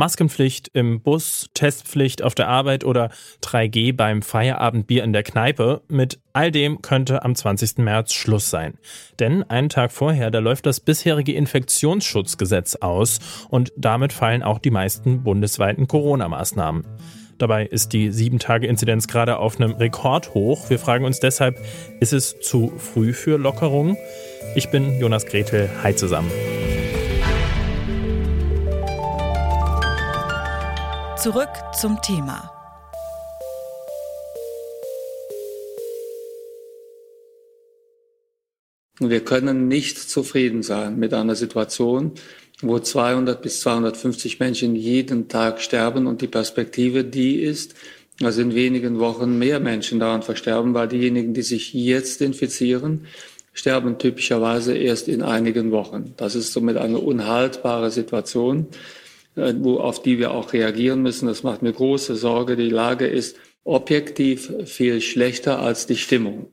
Maskenpflicht im Bus, Testpflicht auf der Arbeit oder 3G beim Feierabendbier in der Kneipe. Mit all dem könnte am 20. März Schluss sein. Denn einen Tag vorher, da läuft das bisherige Infektionsschutzgesetz aus und damit fallen auch die meisten bundesweiten Corona-Maßnahmen. Dabei ist die 7-Tage-Inzidenz gerade auf einem Rekordhoch. Wir fragen uns deshalb, ist es zu früh für Lockerungen? Ich bin Jonas Gretel. Hi zusammen. Zurück zum Thema. Wir können nicht zufrieden sein mit einer Situation, wo 200 bis 250 Menschen jeden Tag sterben und die Perspektive die ist, dass in wenigen Wochen mehr Menschen daran versterben, weil diejenigen, die sich jetzt infizieren, sterben typischerweise erst in einigen Wochen. Das ist somit eine unhaltbare Situation, wo, auf die wir auch reagieren müssen. Das macht mir große Sorge. Die Lage ist objektiv viel schlechter als die Stimmung.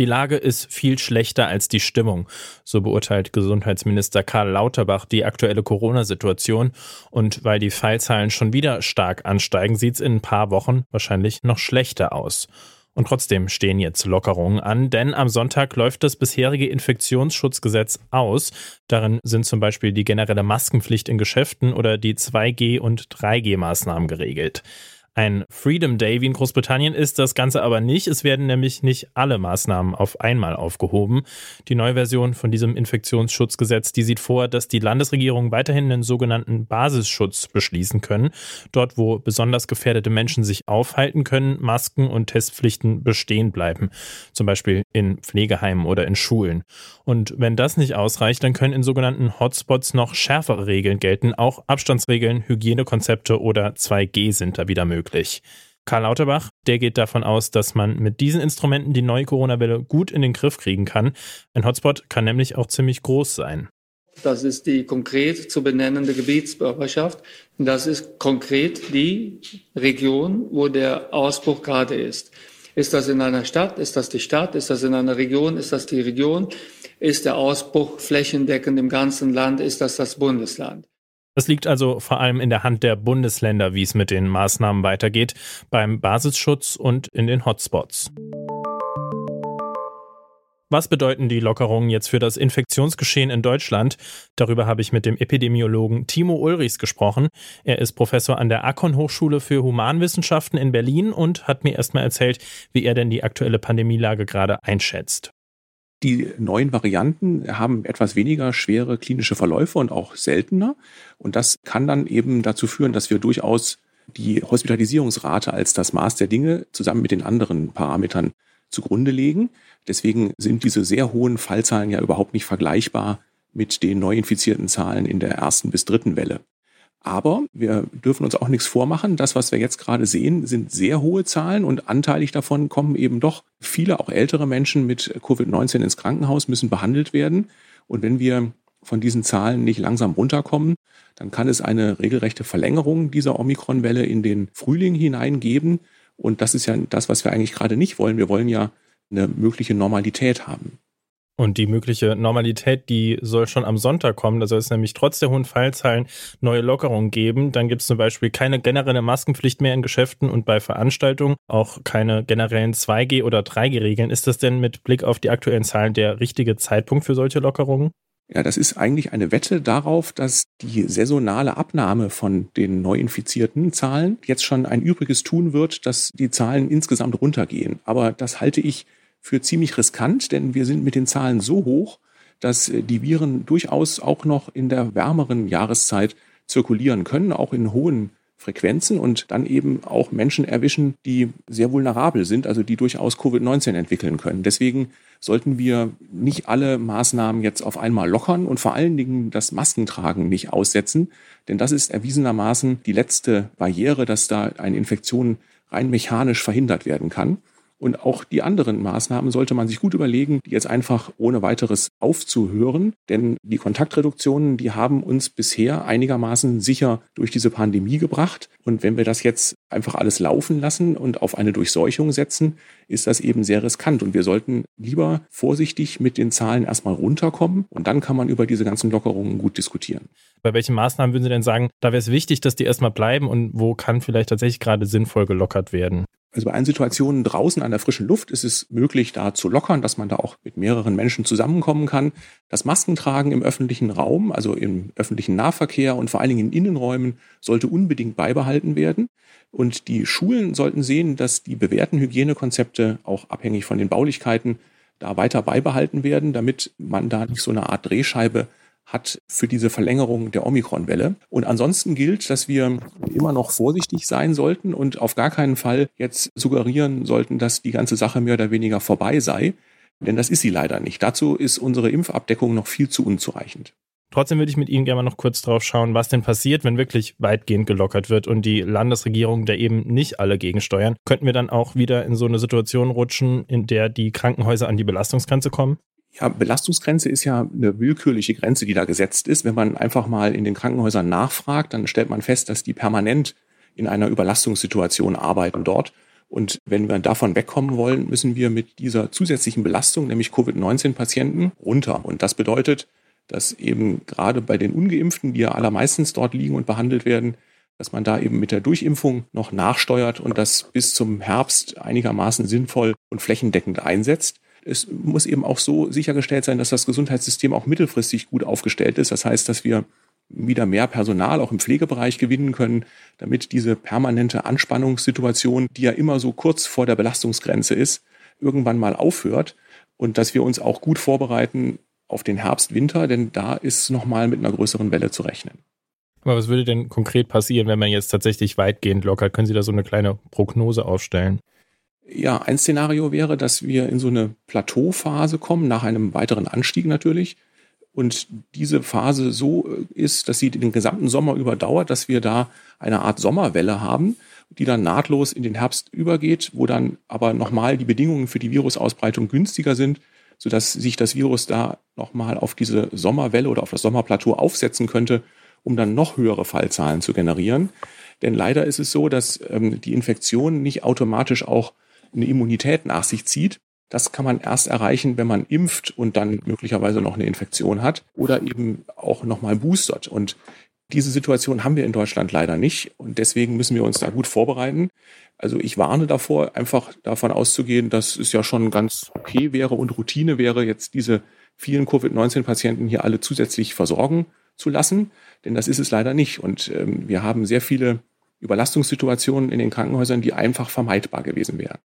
Die Lage ist viel schlechter als die Stimmung, so beurteilt Gesundheitsminister Karl Lauterbach die aktuelle Corona-Situation. Und weil die Fallzahlen schon wieder stark ansteigen, sieht es in ein paar Wochen wahrscheinlich noch schlechter aus. Und trotzdem stehen jetzt Lockerungen an, denn am Sonntag läuft das bisherige Infektionsschutzgesetz aus. Darin sind zum Beispiel die generelle Maskenpflicht in Geschäften oder die 2G- und 3G-Maßnahmen geregelt. Ein Freedom Day wie in Großbritannien ist das Ganze aber nicht. Es werden nämlich nicht alle Maßnahmen auf einmal aufgehoben. Die neue Version von diesem Infektionsschutzgesetz, die sieht vor, dass die Landesregierungen weiterhin einen sogenannten Basisschutz beschließen können. Dort, wo besonders gefährdete Menschen sich aufhalten können, Masken und Testpflichten bestehen bleiben. Zum Beispiel in Pflegeheimen oder in Schulen. Und wenn das nicht ausreicht, dann können in sogenannten Hotspots noch schärfere Regeln gelten. Auch Abstandsregeln, Hygienekonzepte oder 2G sind da wieder möglich möglich. Karl Lauterbach, der geht davon aus, dass man mit diesen Instrumenten die neue Corona-Welle gut in den Griff kriegen kann. Ein Hotspot kann nämlich auch ziemlich groß sein. Das ist die konkret zu benennende Gebietsbürgerschaft. Das ist konkret die Region, wo der Ausbruch gerade ist. Ist das in einer Stadt? Ist das die Stadt? Ist das in einer Region? Ist das die Region? Ist der Ausbruch flächendeckend im ganzen Land? Ist das das Bundesland? Das liegt also vor allem in der Hand der Bundesländer, wie es mit den Maßnahmen weitergeht, beim Basisschutz und in den Hotspots. Was bedeuten die Lockerungen jetzt für das Infektionsgeschehen in Deutschland? Darüber habe ich mit dem Epidemiologen Timo Ulrichs gesprochen. Er ist Professor an der Akon Hochschule für Humanwissenschaften in Berlin und hat mir erstmal erzählt, wie er denn die aktuelle Pandemielage gerade einschätzt. Die neuen Varianten haben etwas weniger schwere klinische Verläufe und auch seltener. Und das kann dann eben dazu führen, dass wir durchaus die Hospitalisierungsrate als das Maß der Dinge zusammen mit den anderen Parametern zugrunde legen. Deswegen sind diese sehr hohen Fallzahlen ja überhaupt nicht vergleichbar mit den neu infizierten Zahlen in der ersten bis dritten Welle. Aber wir dürfen uns auch nichts vormachen. Das, was wir jetzt gerade sehen, sind sehr hohe Zahlen und anteilig davon kommen eben doch viele, auch ältere Menschen mit Covid-19 ins Krankenhaus, müssen behandelt werden. Und wenn wir von diesen Zahlen nicht langsam runterkommen, dann kann es eine regelrechte Verlängerung dieser Omikron-Welle in den Frühling hineingeben. Und das ist ja das, was wir eigentlich gerade nicht wollen. Wir wollen ja eine mögliche Normalität haben. Und die mögliche Normalität, die soll schon am Sonntag kommen. Da soll es nämlich trotz der hohen Fallzahlen neue Lockerungen geben. Dann gibt es zum Beispiel keine generelle Maskenpflicht mehr in Geschäften und bei Veranstaltungen, auch keine generellen 2G- oder 3G-Regeln. Ist das denn mit Blick auf die aktuellen Zahlen der richtige Zeitpunkt für solche Lockerungen? Ja, das ist eigentlich eine Wette darauf, dass die saisonale Abnahme von den neu infizierten Zahlen jetzt schon ein Übriges tun wird, dass die Zahlen insgesamt runtergehen. Aber das halte ich für ziemlich riskant, denn wir sind mit den Zahlen so hoch, dass äh, die Viren durchaus auch noch in der wärmeren Jahreszeit zirkulieren können, auch in hohen Frequenzen und dann eben auch Menschen erwischen, die sehr vulnerabel sind, also die durchaus Covid-19 entwickeln können. Deswegen sollten wir nicht alle Maßnahmen jetzt auf einmal lockern und vor allen Dingen das Maskentragen nicht aussetzen, denn das ist erwiesenermaßen die letzte Barriere, dass da eine Infektion rein mechanisch verhindert werden kann. Und auch die anderen Maßnahmen sollte man sich gut überlegen, die jetzt einfach ohne weiteres aufzuhören. Denn die Kontaktreduktionen, die haben uns bisher einigermaßen sicher durch diese Pandemie gebracht. Und wenn wir das jetzt einfach alles laufen lassen und auf eine Durchseuchung setzen, ist das eben sehr riskant. Und wir sollten lieber vorsichtig mit den Zahlen erstmal runterkommen und dann kann man über diese ganzen Lockerungen gut diskutieren. Bei welchen Maßnahmen würden Sie denn sagen, da wäre es wichtig, dass die erstmal bleiben und wo kann vielleicht tatsächlich gerade sinnvoll gelockert werden? Also bei allen Situationen draußen an der frischen Luft ist es möglich, da zu lockern, dass man da auch mit mehreren Menschen zusammenkommen kann. Das Maskentragen im öffentlichen Raum, also im öffentlichen Nahverkehr und vor allen Dingen in Innenräumen, sollte unbedingt beibehalten werden. Und die Schulen sollten sehen, dass die bewährten Hygienekonzepte auch abhängig von den Baulichkeiten da weiter beibehalten werden, damit man da nicht so eine Art Drehscheibe hat für diese Verlängerung der Omikron-Welle. Und ansonsten gilt, dass wir immer noch vorsichtig sein sollten und auf gar keinen Fall jetzt suggerieren sollten, dass die ganze Sache mehr oder weniger vorbei sei. Denn das ist sie leider nicht. Dazu ist unsere Impfabdeckung noch viel zu unzureichend. Trotzdem würde ich mit Ihnen gerne mal noch kurz drauf schauen, was denn passiert, wenn wirklich weitgehend gelockert wird und die Landesregierung da eben nicht alle gegensteuern. Könnten wir dann auch wieder in so eine Situation rutschen, in der die Krankenhäuser an die Belastungsgrenze kommen? Ja, Belastungsgrenze ist ja eine willkürliche Grenze, die da gesetzt ist. Wenn man einfach mal in den Krankenhäusern nachfragt, dann stellt man fest, dass die permanent in einer Überlastungssituation arbeiten dort. Und wenn wir davon wegkommen wollen, müssen wir mit dieser zusätzlichen Belastung, nämlich Covid-19-Patienten, runter. Und das bedeutet, dass eben gerade bei den ungeimpften, die ja allermeistens dort liegen und behandelt werden, dass man da eben mit der Durchimpfung noch nachsteuert und das bis zum Herbst einigermaßen sinnvoll und flächendeckend einsetzt es muss eben auch so sichergestellt sein, dass das Gesundheitssystem auch mittelfristig gut aufgestellt ist. Das heißt, dass wir wieder mehr Personal auch im Pflegebereich gewinnen können, damit diese permanente Anspannungssituation, die ja immer so kurz vor der Belastungsgrenze ist, irgendwann mal aufhört und dass wir uns auch gut vorbereiten auf den Herbst, Winter, denn da ist nochmal mit einer größeren Welle zu rechnen. Aber was würde denn konkret passieren, wenn man jetzt tatsächlich weitgehend lockert? Können Sie da so eine kleine Prognose aufstellen? Ja, ein Szenario wäre, dass wir in so eine Plateauphase kommen, nach einem weiteren Anstieg natürlich. Und diese Phase so äh, ist, dass sie den gesamten Sommer überdauert, dass wir da eine Art Sommerwelle haben, die dann nahtlos in den Herbst übergeht, wo dann aber nochmal die Bedingungen für die Virusausbreitung günstiger sind, sodass sich das Virus da nochmal auf diese Sommerwelle oder auf das Sommerplateau aufsetzen könnte, um dann noch höhere Fallzahlen zu generieren. Denn leider ist es so, dass ähm, die Infektion nicht automatisch auch eine Immunität nach sich zieht. Das kann man erst erreichen, wenn man impft und dann möglicherweise noch eine Infektion hat oder eben auch nochmal boostert. Und diese Situation haben wir in Deutschland leider nicht und deswegen müssen wir uns da gut vorbereiten. Also ich warne davor, einfach davon auszugehen, dass es ja schon ganz okay wäre und Routine wäre, jetzt diese vielen Covid-19-Patienten hier alle zusätzlich versorgen zu lassen, denn das ist es leider nicht. Und ähm, wir haben sehr viele Überlastungssituationen in den Krankenhäusern, die einfach vermeidbar gewesen wären.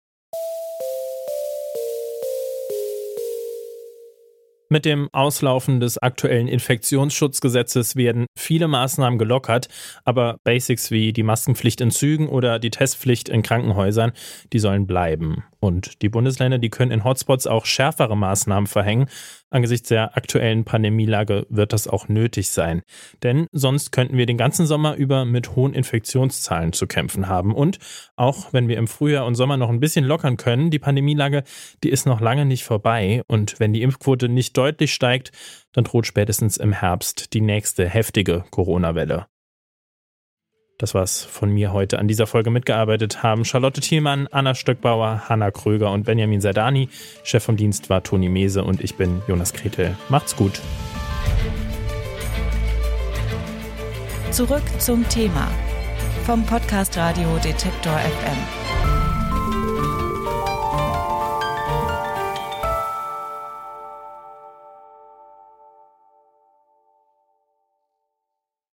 Mit dem Auslaufen des aktuellen Infektionsschutzgesetzes werden viele Maßnahmen gelockert, aber Basics wie die Maskenpflicht in Zügen oder die Testpflicht in Krankenhäusern, die sollen bleiben. Und die Bundesländer, die können in Hotspots auch schärfere Maßnahmen verhängen. Angesichts der aktuellen Pandemielage wird das auch nötig sein. Denn sonst könnten wir den ganzen Sommer über mit hohen Infektionszahlen zu kämpfen haben. Und auch wenn wir im Frühjahr und Sommer noch ein bisschen lockern können, die Pandemielage, die ist noch lange nicht vorbei. Und wenn die Impfquote nicht deutlich steigt, dann droht spätestens im Herbst die nächste heftige Corona-Welle. Das war's von mir heute. An dieser Folge mitgearbeitet haben Charlotte Thielmann, Anna Stöckbauer, Hanna Kröger und Benjamin Sardani. Chef vom Dienst war Toni Mese und ich bin Jonas Kretel. Macht's gut. Zurück zum Thema vom Podcast Radio Detektor FM.